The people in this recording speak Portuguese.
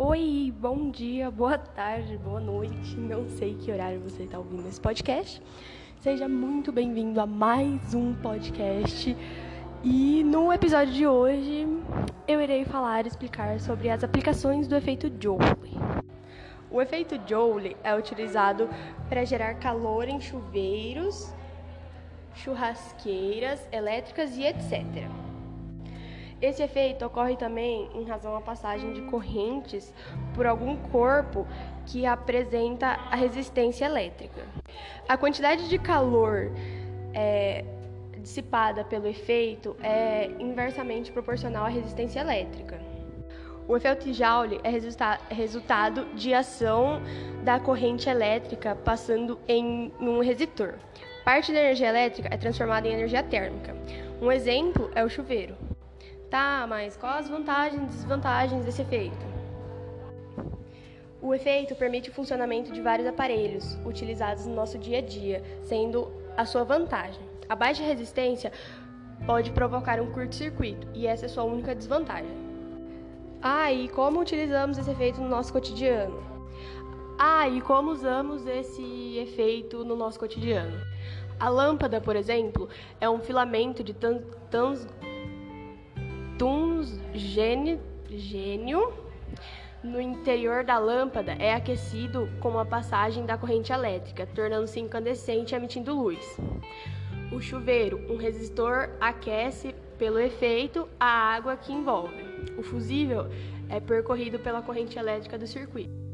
Oi, bom dia, boa tarde, boa noite. Não sei que horário você está ouvindo esse podcast. Seja muito bem-vindo a mais um podcast. E no episódio de hoje eu irei falar e explicar sobre as aplicações do efeito Joule. O efeito Joule é utilizado para gerar calor em chuveiros, churrasqueiras elétricas e etc. Esse efeito ocorre também em razão à passagem de correntes por algum corpo que apresenta a resistência elétrica. A quantidade de calor é, dissipada pelo efeito é inversamente proporcional à resistência elétrica. O efeito Joule é resulta resultado de ação da corrente elétrica passando em um resistor. Parte da energia elétrica é transformada em energia térmica. Um exemplo é o chuveiro. Tá, mas quais as vantagens e desvantagens desse efeito? O efeito permite o funcionamento de vários aparelhos utilizados no nosso dia a dia, sendo a sua vantagem. A baixa resistência pode provocar um curto-circuito e essa é sua única desvantagem. Ah, e como utilizamos esse efeito no nosso cotidiano? Ah, e como usamos esse efeito no nosso cotidiano? A lâmpada, por exemplo, é um filamento de tans, tans tungstênio no interior da lâmpada é aquecido com a passagem da corrente elétrica, tornando-se incandescente e emitindo luz. O chuveiro, um resistor, aquece pelo efeito a água que envolve. O fusível é percorrido pela corrente elétrica do circuito.